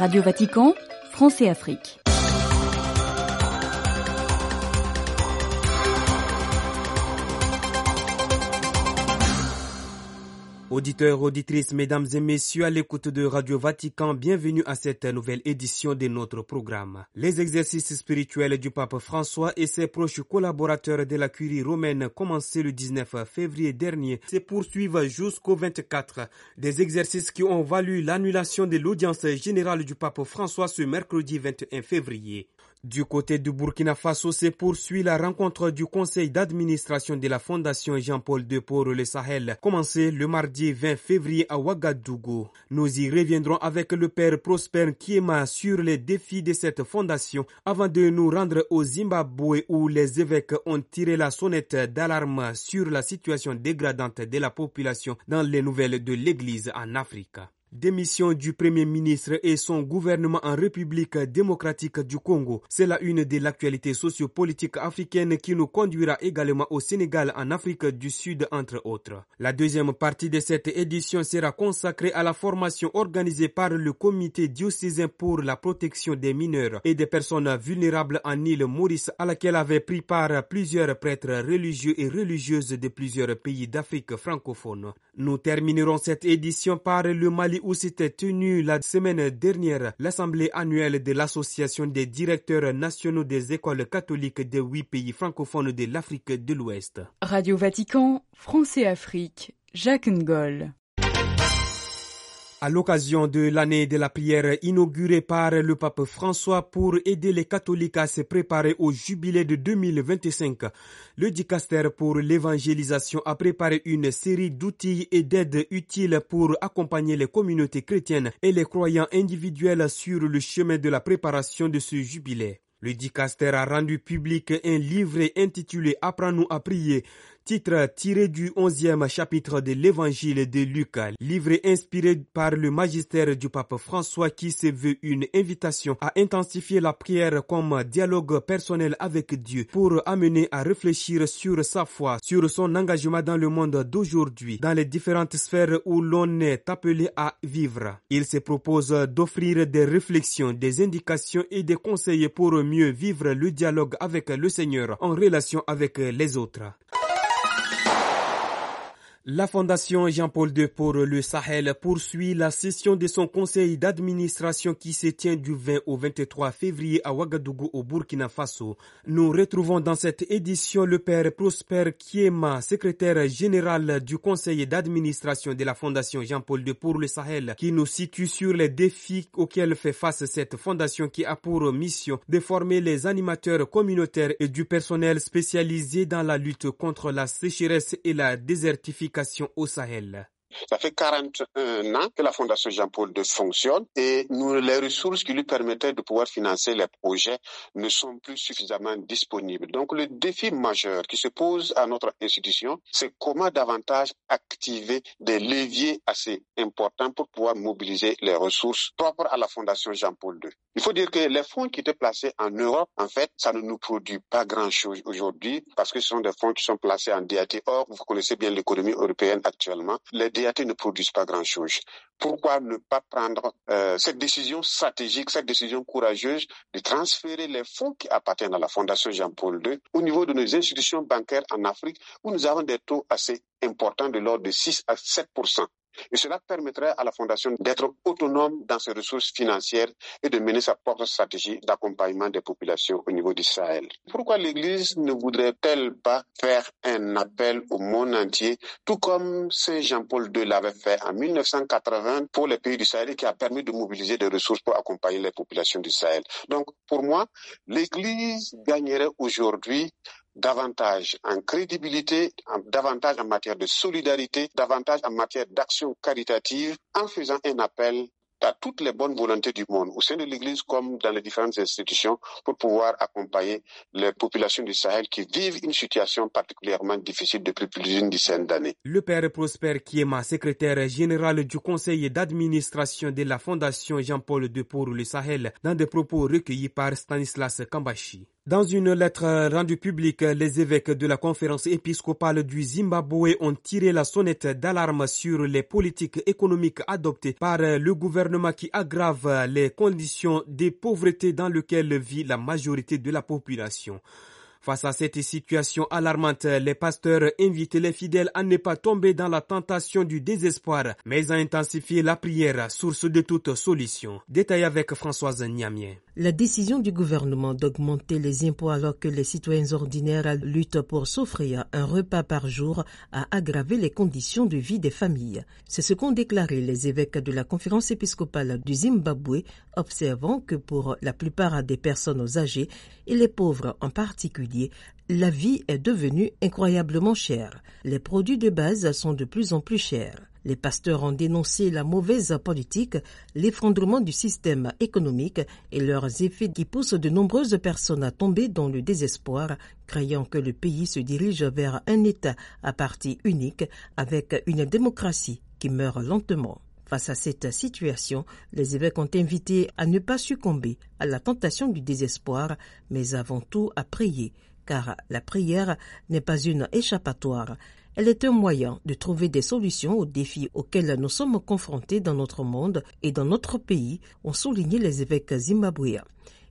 Radio Vatican, France et Afrique. Auditeurs, auditrices, mesdames et messieurs, à l'écoute de Radio Vatican, bienvenue à cette nouvelle édition de notre programme. Les exercices spirituels du pape François et ses proches collaborateurs de la curie romaine commencés le 19 février dernier se poursuivent jusqu'au 24. Des exercices qui ont valu l'annulation de l'audience générale du pape François ce mercredi 21 février. Du côté du Burkina Faso se poursuit la rencontre du conseil d'administration de la Fondation Jean-Paul II pour le Sahel, commencée le mardi 20 février à Ouagadougou. Nous y reviendrons avec le père Prosper Kiema sur les défis de cette fondation avant de nous rendre au Zimbabwe où les évêques ont tiré la sonnette d'alarme sur la situation dégradante de la population dans les nouvelles de l'Église en Afrique. Démission du Premier ministre et son gouvernement en République démocratique du Congo, c'est la une de l'actualité sociopolitique africaine qui nous conduira également au Sénégal en Afrique du Sud entre autres. La deuxième partie de cette édition sera consacrée à la formation organisée par le comité diocésain pour la protection des mineurs et des personnes vulnérables en île Maurice à laquelle avaient pris part plusieurs prêtres religieux et religieuses de plusieurs pays d'Afrique francophone. Nous terminerons cette édition par le Mali où s'était tenue la semaine dernière l'assemblée annuelle de l'association des directeurs nationaux des écoles catholiques des huit pays francophones de l'Afrique de l'Ouest. Radio Vatican, France et Afrique, Jacques Ngol. À l'occasion de l'année de la prière inaugurée par le pape François pour aider les catholiques à se préparer au jubilé de 2025, le dicaster pour l'évangélisation a préparé une série d'outils et d'aides utiles pour accompagner les communautés chrétiennes et les croyants individuels sur le chemin de la préparation de ce jubilé. Le dicaster a rendu public un livre intitulé Apprends-nous à prier titre tiré du onzième chapitre de l'évangile de Luc, livre inspiré par le magistère du pape François qui se veut une invitation à intensifier la prière comme dialogue personnel avec Dieu pour amener à réfléchir sur sa foi, sur son engagement dans le monde d'aujourd'hui, dans les différentes sphères où l'on est appelé à vivre. Il se propose d'offrir des réflexions, des indications et des conseils pour mieux vivre le dialogue avec le Seigneur en relation avec les autres. La Fondation Jean-Paul II pour le Sahel poursuit la session de son conseil d'administration qui se tient du 20 au 23 février à Ouagadougou au Burkina Faso. Nous retrouvons dans cette édition le père Prosper Kiema, secrétaire général du conseil d'administration de la Fondation Jean-Paul II pour le Sahel, qui nous situe sur les défis auxquels fait face cette fondation qui a pour mission de former les animateurs communautaires et du personnel spécialisé dans la lutte contre la sécheresse et la désertification au Sahel. Ça fait 41 ans que la Fondation Jean-Paul II fonctionne et nous, les ressources qui lui permettaient de pouvoir financer les projets ne sont plus suffisamment disponibles. Donc le défi majeur qui se pose à notre institution, c'est comment davantage activer des leviers assez importants pour pouvoir mobiliser les ressources propres à la Fondation Jean-Paul II. Il faut dire que les fonds qui étaient placés en Europe, en fait, ça ne nous produit pas grand-chose aujourd'hui parce que ce sont des fonds qui sont placés en DAT. Or, vous connaissez bien l'économie européenne actuellement. Ne produisent pas grand-chose. Pourquoi ne pas prendre euh, cette décision stratégique, cette décision courageuse de transférer les fonds qui appartiennent à la Fondation Jean-Paul II au niveau de nos institutions bancaires en Afrique où nous avons des taux assez importants de l'ordre de 6 à 7 et cela permettrait à la Fondation d'être autonome dans ses ressources financières et de mener sa propre stratégie d'accompagnement des populations au niveau du Sahel. Pourquoi l'Église ne voudrait-elle pas faire un appel au monde entier, tout comme Saint Jean-Paul II l'avait fait en 1980 pour les pays du Sahel et qui a permis de mobiliser des ressources pour accompagner les populations du Sahel? Donc, pour moi, l'Église gagnerait aujourd'hui davantage en crédibilité, davantage en matière de solidarité, davantage en matière d'action caritative, en faisant un appel à toutes les bonnes volontés du monde, au sein de l'Église comme dans les différentes institutions, pour pouvoir accompagner les populations du Sahel qui vivent une situation particulièrement difficile depuis plus d'une dizaine d'années. Le père Prosper Kiema, secrétaire général du conseil d'administration de la Fondation Jean-Paul II pour le Sahel, dans des propos recueillis par Stanislas Kambashi. Dans une lettre rendue publique, les évêques de la conférence épiscopale du Zimbabwe ont tiré la sonnette d'alarme sur les politiques économiques adoptées par le gouvernement qui aggravent les conditions de pauvreté dans lesquelles vit la majorité de la population. Face à cette situation alarmante, les pasteurs invitent les fidèles à ne pas tomber dans la tentation du désespoir, mais à intensifier la prière, source de toute solution. Détail avec Françoise Niamier. La décision du gouvernement d'augmenter les impôts alors que les citoyens ordinaires luttent pour s'offrir un repas par jour a aggravé les conditions de vie des familles. C'est ce qu'ont déclaré les évêques de la conférence épiscopale du Zimbabwe, observant que pour la plupart des personnes âgées et les pauvres en particulier, la vie est devenue incroyablement chère. Les produits de base sont de plus en plus chers. Les pasteurs ont dénoncé la mauvaise politique, l'effondrement du système économique et leurs effets qui poussent de nombreuses personnes à tomber dans le désespoir, craignant que le pays se dirige vers un État à partie unique avec une démocratie qui meurt lentement. Face à cette situation, les évêques ont invité à ne pas succomber à la tentation du désespoir, mais avant tout à prier, car la prière n'est pas une échappatoire, elle est un moyen de trouver des solutions aux défis auxquels nous sommes confrontés dans notre monde et dans notre pays, ont souligné les évêques zimbabwéens.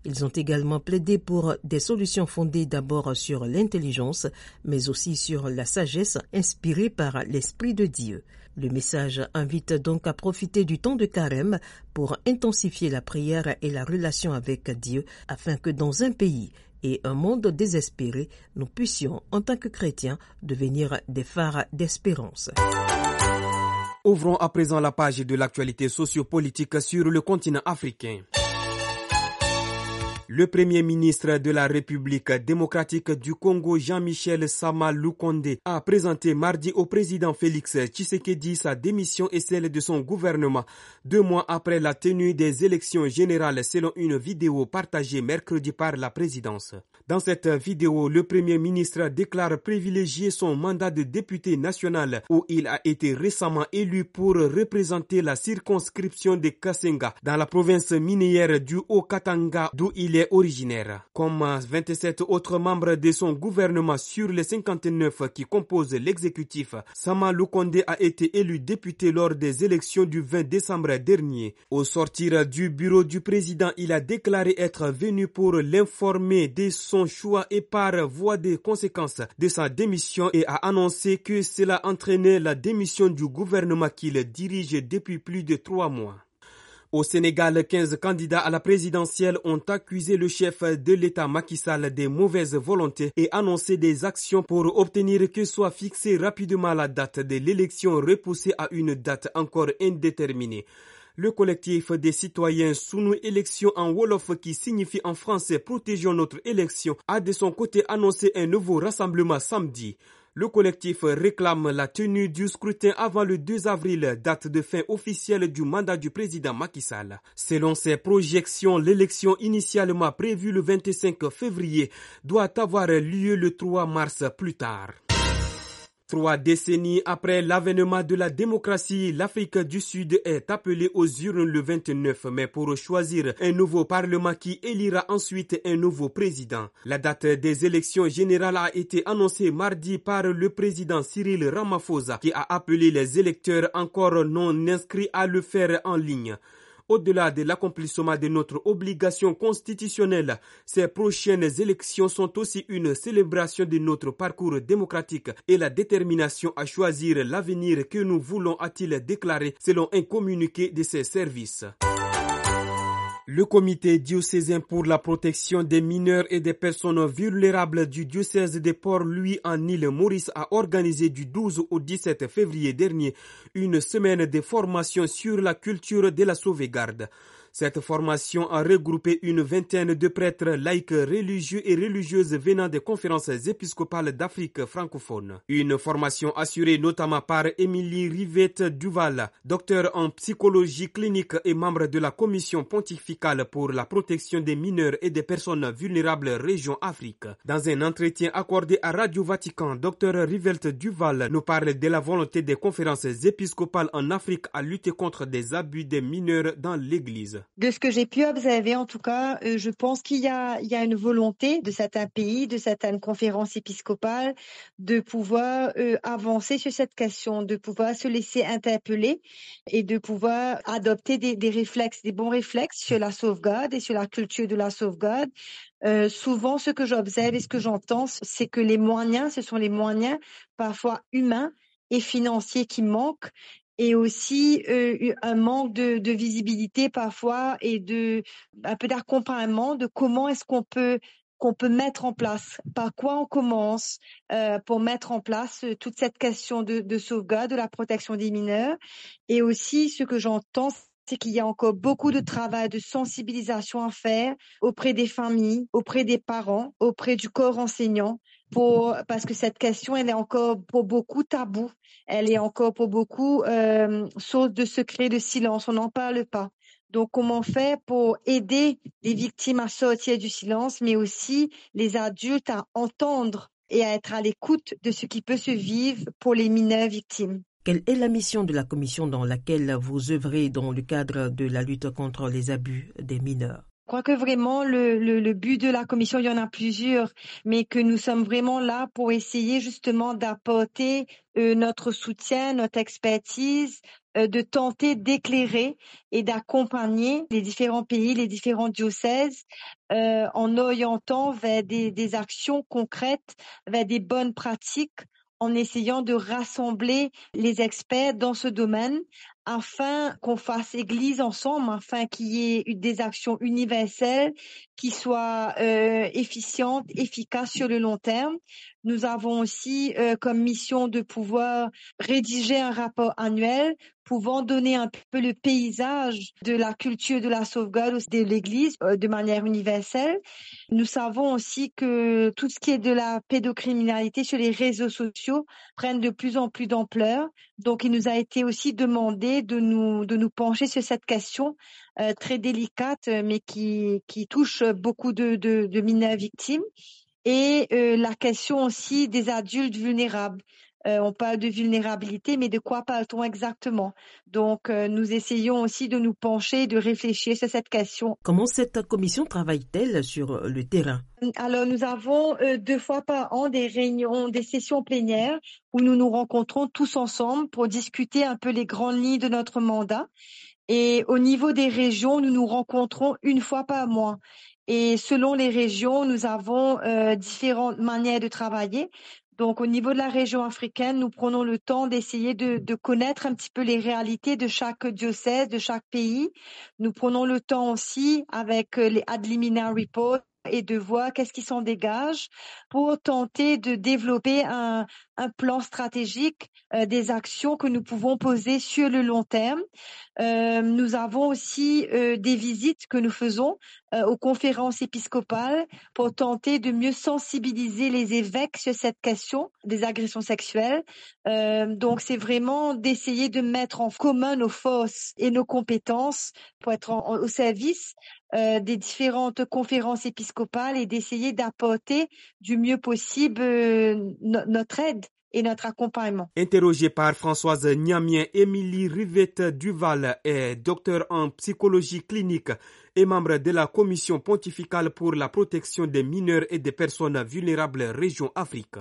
Ils ont également plaidé pour des solutions fondées d'abord sur l'intelligence, mais aussi sur la sagesse inspirée par l'Esprit de Dieu. Le message invite donc à profiter du temps de carême pour intensifier la prière et la relation avec Dieu afin que dans un pays et un monde désespéré, nous puissions, en tant que chrétiens, devenir des phares d'espérance. Ouvrons à présent la page de l'actualité sociopolitique sur le continent africain. Le premier ministre de la République démocratique du Congo, Jean-Michel Sama Lukonde, a présenté mardi au président Félix Tshisekedi sa démission et celle de son gouvernement, deux mois après la tenue des élections générales selon une vidéo partagée mercredi par la présidence. Dans cette vidéo, le premier ministre déclare privilégier son mandat de député national où il a été récemment élu pour représenter la circonscription de Kasenga dans la province minière du Haut-Katanga d'où il est originaire. Comme 27 autres membres de son gouvernement sur les 59 qui composent l'exécutif, Sama Lukonde a été élu député lors des élections du 20 décembre dernier. Au sortir du bureau du président, il a déclaré être venu pour l'informer de son choix et par voie des conséquences de sa démission et a annoncé que cela entraînait la démission du gouvernement qu'il dirige depuis plus de trois mois. Au Sénégal, 15 candidats à la présidentielle ont accusé le chef de l'État Macky Sall des mauvaises volontés et annoncé des actions pour obtenir que soit fixée rapidement la date de l'élection repoussée à une date encore indéterminée. Le collectif des citoyens Sounou Élection en Wolof qui signifie en français Protégeons notre élection a de son côté annoncé un nouveau rassemblement samedi. Le collectif réclame la tenue du scrutin avant le 2 avril, date de fin officielle du mandat du président Macky Sall. Selon ses projections, l'élection initialement prévue le 25 février doit avoir lieu le 3 mars plus tard. Trois décennies après l'avènement de la démocratie, l'Afrique du Sud est appelée aux urnes le 29 mai pour choisir un nouveau parlement qui élira ensuite un nouveau président. La date des élections générales a été annoncée mardi par le président Cyril Ramaphosa qui a appelé les électeurs encore non inscrits à le faire en ligne. Au-delà de l'accomplissement de notre obligation constitutionnelle, ces prochaines élections sont aussi une célébration de notre parcours démocratique et la détermination à choisir l'avenir que nous voulons, a-t-il déclaré selon un communiqué de ses services. Le comité diocésain pour la protection des mineurs et des personnes vulnérables du diocèse de Port-Louis en île Maurice a organisé du 12 au 17 février dernier une semaine de formation sur la culture de la sauvegarde. Cette formation a regroupé une vingtaine de prêtres laïcs religieux et religieuses venant des conférences épiscopales d'Afrique francophone. Une formation assurée notamment par Émilie Rivette Duval, docteur en psychologie clinique et membre de la commission pontificale pour la protection des mineurs et des personnes vulnérables région Afrique. Dans un entretien accordé à Radio Vatican, docteur Rivette Duval nous parle de la volonté des conférences épiscopales en Afrique à lutter contre des abus des mineurs dans l'Église. De ce que j'ai pu observer, en tout cas, euh, je pense qu'il y a, une volonté de certains pays, de certaines conférences épiscopales, de pouvoir euh, avancer sur cette question, de pouvoir se laisser interpeller et de pouvoir adopter des, des réflexes, des bons réflexes sur la sauvegarde et sur la culture de la sauvegarde. Euh, souvent, ce que j'observe et ce que j'entends, c'est que les moyens, ce sont les moyens parfois humains et financiers qui manquent et aussi euh, un manque de, de, visibilité parfois et de un peu d'accompagnement de comment est-ce qu'on peut qu'on peut mettre en place, par quoi on commence euh, pour mettre en place euh, toute cette question de, de sauvegarde, de la protection des mineurs. Et aussi, ce que j'entends, c'est qu'il y a encore beaucoup de travail de sensibilisation à faire auprès des familles, auprès des parents, auprès du corps enseignant, pour, parce que cette question, elle est encore pour beaucoup tabou. Elle est encore pour beaucoup euh, source de secret, de silence. On n'en parle pas. Donc, comment faire pour aider les victimes à sortir du silence, mais aussi les adultes à entendre et à être à l'écoute de ce qui peut se vivre pour les mineurs victimes? Quelle est la mission de la commission dans laquelle vous œuvrez dans le cadre de la lutte contre les abus des mineurs? Je crois que vraiment le, but de la commission, il y en a plusieurs, mais que nous sommes vraiment là pour essayer justement d'apporter euh, notre soutien, notre expertise, euh, de tenter d'éclairer et d'accompagner les différents pays, les différents diocèses euh, en orientant vers des actions concrètes, vers des bonnes pratiques en essayant de rassembler les experts dans ce domaine afin qu'on fasse église ensemble, afin qu'il y ait des actions universelles qui soient euh, efficientes, efficaces sur le long terme. Nous avons aussi euh, comme mission de pouvoir rédiger un rapport annuel pouvant donner un peu le paysage de la culture de la sauvegarde de l'Église euh, de manière universelle. Nous savons aussi que tout ce qui est de la pédocriminalité sur les réseaux sociaux prennent de plus en plus d'ampleur. Donc, il nous a été aussi demandé de nous pencher sur cette question euh, très délicate, mais qui touche beaucoup de, de, de mineurs victimes et euh, la question aussi des adultes vulnérables. Euh, on parle de vulnérabilité, mais de quoi parle-t-on exactement? Donc, euh, nous essayons aussi de nous pencher, de réfléchir sur cette question. Comment cette commission travaille-t-elle sur le terrain? Alors, nous avons euh, deux fois par an des réunions, des sessions plénières où nous nous rencontrons tous ensemble pour discuter un peu les grandes lignes de notre mandat. Et au niveau des régions, nous nous rencontrons une fois par mois. Et selon les régions, nous avons euh, différentes manières de travailler. Donc, au niveau de la région africaine, nous prenons le temps d'essayer de, de, connaître un petit peu les réalités de chaque diocèse, de chaque pays. Nous prenons le temps aussi avec euh, les Adlimina Reports et de voir qu'est-ce qui s'en dégage pour tenter de développer un, un plan stratégique euh, des actions que nous pouvons poser sur le long terme. Euh, nous avons aussi euh, des visites que nous faisons euh, aux conférences épiscopales pour tenter de mieux sensibiliser les évêques sur cette question des agressions sexuelles. Euh, donc c'est vraiment d'essayer de mettre en commun nos forces et nos compétences pour être au service euh, des différentes conférences épiscopales et d'essayer d'apporter du mieux possible euh, no notre aide et notre accompagnement. Interrogée par Françoise Niamien, Émilie Rivette Duval est docteur en psychologie clinique et membre de la commission pontificale pour la protection des mineurs et des personnes vulnérables région Afrique.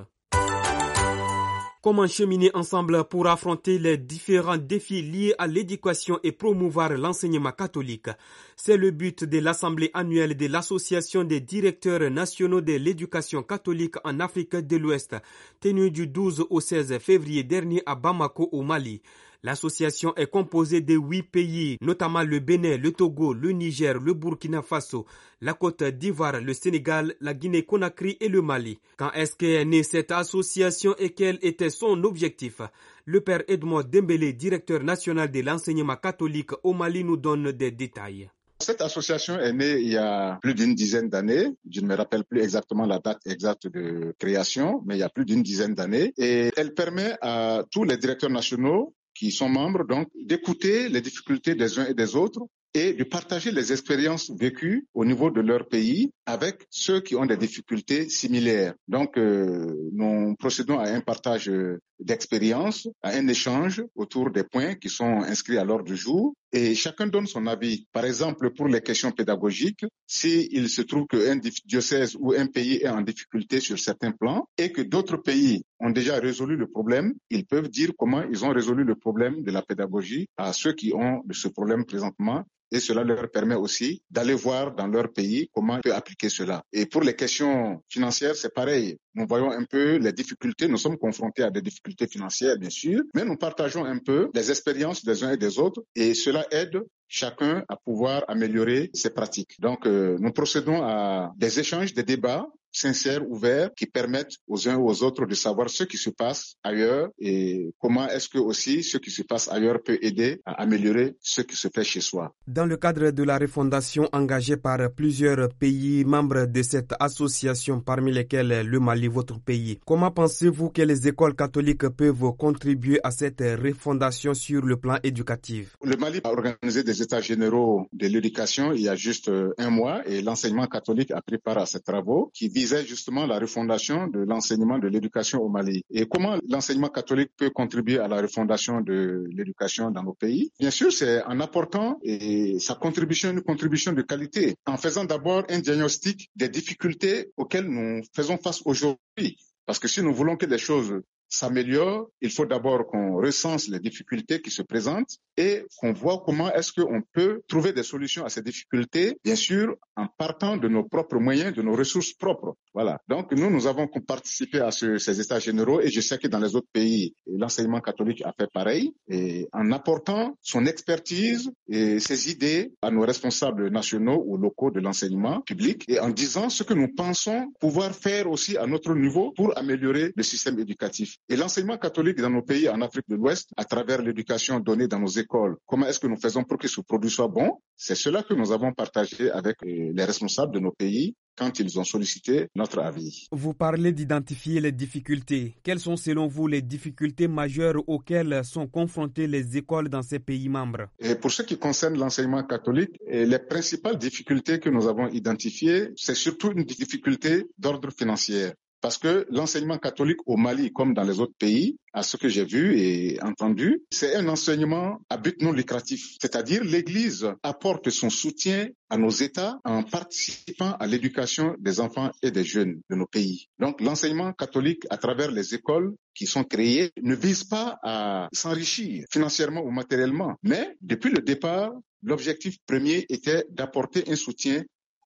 Comment cheminer ensemble pour affronter les différents défis liés à l'éducation et promouvoir l'enseignement catholique? C'est le but de l'Assemblée annuelle de l'Association des directeurs nationaux de l'éducation catholique en Afrique de l'Ouest, tenue du 12 au 16 février dernier à Bamako au Mali. L'association est composée de huit pays, notamment le Bénin, le Togo, le Niger, le Burkina Faso, la Côte d'Ivoire, le Sénégal, la Guinée-Conakry et le Mali. Quand est-ce qu'est née cette association et quel était son objectif? Le père Edmond Dembélé, directeur national de l'enseignement catholique au Mali, nous donne des détails. Cette association est née il y a plus d'une dizaine d'années. Je ne me rappelle plus exactement la date exacte de création, mais il y a plus d'une dizaine d'années. Et elle permet à tous les directeurs nationaux qui sont membres, donc, d'écouter les difficultés des uns et des autres et de partager les expériences vécues au niveau de leur pays avec ceux qui ont des difficultés similaires. Donc, euh, nous procédons à un partage d'expériences, à un échange autour des points qui sont inscrits à l'ordre du jour et chacun donne son avis. Par exemple, pour les questions pédagogiques, s'il se trouve qu'un diocèse ou un pays est en difficulté sur certains plans et que d'autres pays ont déjà résolu le problème, ils peuvent dire comment ils ont résolu le problème de la pédagogie à ceux qui ont ce problème présentement et cela leur permet aussi d'aller voir dans leur pays comment on peut appliquer cela. Et pour les questions financières, c'est pareil. Nous voyons un peu les difficultés. Nous sommes confrontés à des difficultés financières, bien sûr, mais nous partageons un peu les expériences des uns et des autres et cela aide chacun à pouvoir améliorer ses pratiques. Donc, euh, nous procédons à des échanges, des débats sincères, ouverts, qui permettent aux uns ou aux autres de savoir ce qui se passe ailleurs et comment est-ce que aussi ce qui se passe ailleurs peut aider à améliorer ce qui se fait chez soi. Dans le cadre de la refondation engagée par plusieurs pays membres de cette association, parmi lesquels le Mali, votre pays, comment pensez-vous que les écoles catholiques peuvent contribuer à cette refondation sur le plan éducatif? Le Mali a organisé des états généraux de l'éducation il y a juste un mois et l'enseignement catholique a pris part à ces travaux qui visait justement la refondation de l'enseignement de l'éducation au Mali. Et comment l'enseignement catholique peut contribuer à la refondation de l'éducation dans nos pays? Bien sûr, c'est en apportant et sa contribution, une contribution de qualité, en faisant d'abord un diagnostic des difficultés auxquelles nous faisons face aujourd'hui. Parce que si nous voulons que les choses s'améliore, il faut d'abord qu'on recense les difficultés qui se présentent et qu'on voit comment est-ce qu'on peut trouver des solutions à ces difficultés, bien sûr, en partant de nos propres moyens, de nos ressources propres. Voilà. Donc, nous, nous avons participé à ce, ces états généraux et je sais que dans les autres pays, l'enseignement catholique a fait pareil et en apportant son expertise et ses idées à nos responsables nationaux ou locaux de l'enseignement public et en disant ce que nous pensons pouvoir faire aussi à notre niveau pour améliorer le système éducatif. Et l'enseignement catholique dans nos pays en Afrique de l'Ouest, à travers l'éducation donnée dans nos écoles, comment est-ce que nous faisons pour que ce produit soit bon? C'est cela que nous avons partagé avec les responsables de nos pays quand ils ont sollicité notre avis. Vous parlez d'identifier les difficultés. Quelles sont selon vous les difficultés majeures auxquelles sont confrontées les écoles dans ces pays membres? Et Pour ce qui concerne l'enseignement catholique, les principales difficultés que nous avons identifiées, c'est surtout une difficulté d'ordre financier. Parce que l'enseignement catholique au Mali, comme dans les autres pays, à ce que j'ai vu et entendu, c'est un enseignement à but non lucratif. C'est-à-dire l'Église apporte son soutien à nos États en participant à l'éducation des enfants et des jeunes de nos pays. Donc l'enseignement catholique à travers les écoles qui sont créées ne vise pas à s'enrichir financièrement ou matériellement, mais depuis le départ, l'objectif premier était d'apporter un soutien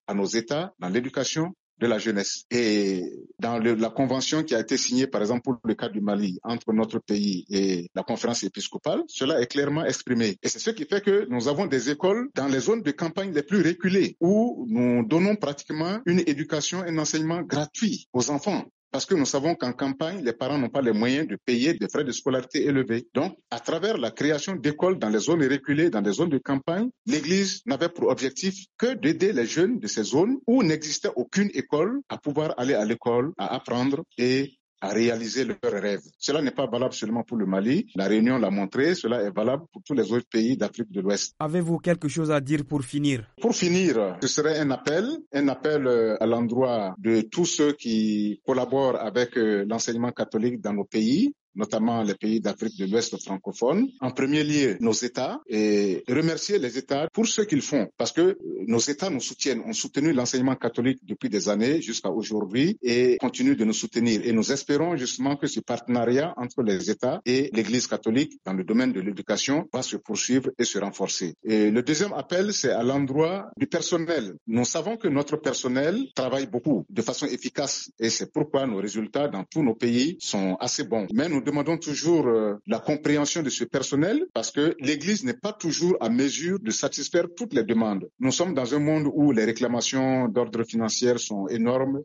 à nos États dans l'éducation de la jeunesse. Et dans la convention qui a été signée, par exemple, pour le cas du Mali, entre notre pays et la conférence épiscopale, cela est clairement exprimé. Et c'est ce qui fait que nous avons des écoles dans les zones de campagne les plus reculées, où nous donnons pratiquement une éducation, un enseignement gratuit aux enfants parce que nous savons qu'en campagne, les parents n'ont pas les moyens de payer des frais de scolarité élevés. Donc, à travers la création d'écoles dans les zones reculées, dans les zones de campagne, l'Église n'avait pour objectif que d'aider les jeunes de ces zones où n'existait aucune école à pouvoir aller à l'école, à apprendre et à réaliser leurs rêves. Cela n'est pas valable seulement pour le Mali. La Réunion l'a montré. Cela est valable pour tous les autres pays d'Afrique de l'Ouest. Avez-vous quelque chose à dire pour finir? Pour finir, ce serait un appel, un appel à l'endroit de tous ceux qui collaborent avec l'enseignement catholique dans nos pays notamment les pays d'Afrique de l'Ouest francophone. En premier lieu, nos États et remercier les États pour ce qu'ils font parce que nos États nous soutiennent, ont soutenu l'enseignement catholique depuis des années jusqu'à aujourd'hui et continuent de nous soutenir. Et nous espérons justement que ce partenariat entre les États et l'Église catholique dans le domaine de l'éducation va se poursuivre et se renforcer. Et le deuxième appel, c'est à l'endroit du personnel. Nous savons que notre personnel travaille beaucoup de façon efficace et c'est pourquoi nos résultats dans tous nos pays sont assez bons. Mais nous demandons toujours euh, la compréhension de ce personnel parce que l'Église n'est pas toujours à mesure de satisfaire toutes les demandes. Nous sommes dans un monde où les réclamations d'ordre financier sont énormes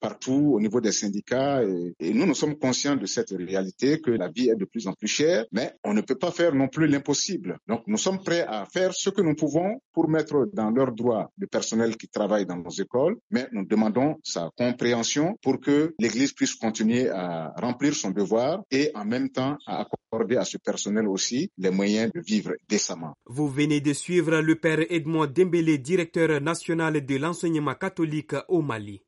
partout au niveau des syndicats et, et, nous nous sommes conscients de cette réalité que la vie est de plus en plus chère, mais on ne peut pas faire non plus l'impossible. Donc nous sommes prêts à faire ce que nous pouvons pour mettre dans leurs droits le personnel qui travaille dans nos écoles, mais nous demandons sa compréhension pour que l'Église puisse continuer à remplir son devoir et en même temps à accorder à ce personnel aussi les moyens de vivre décemment. Vous venez de suivre le père Edmond Dembélé, directeur national de l'enseignement catholique au Mali.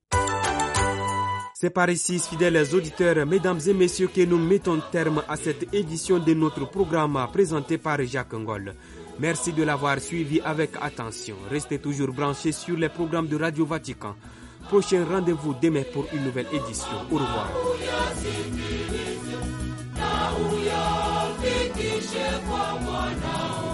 C'est par ici, fidèles auditeurs, mesdames et messieurs, que nous mettons terme à cette édition de notre programme présenté par Jacques Ngol. Merci de l'avoir suivi avec attention. Restez toujours branchés sur les programmes de Radio Vatican. Prochain rendez-vous demain pour une nouvelle édition. Au revoir. uyafikishe kwa mwanao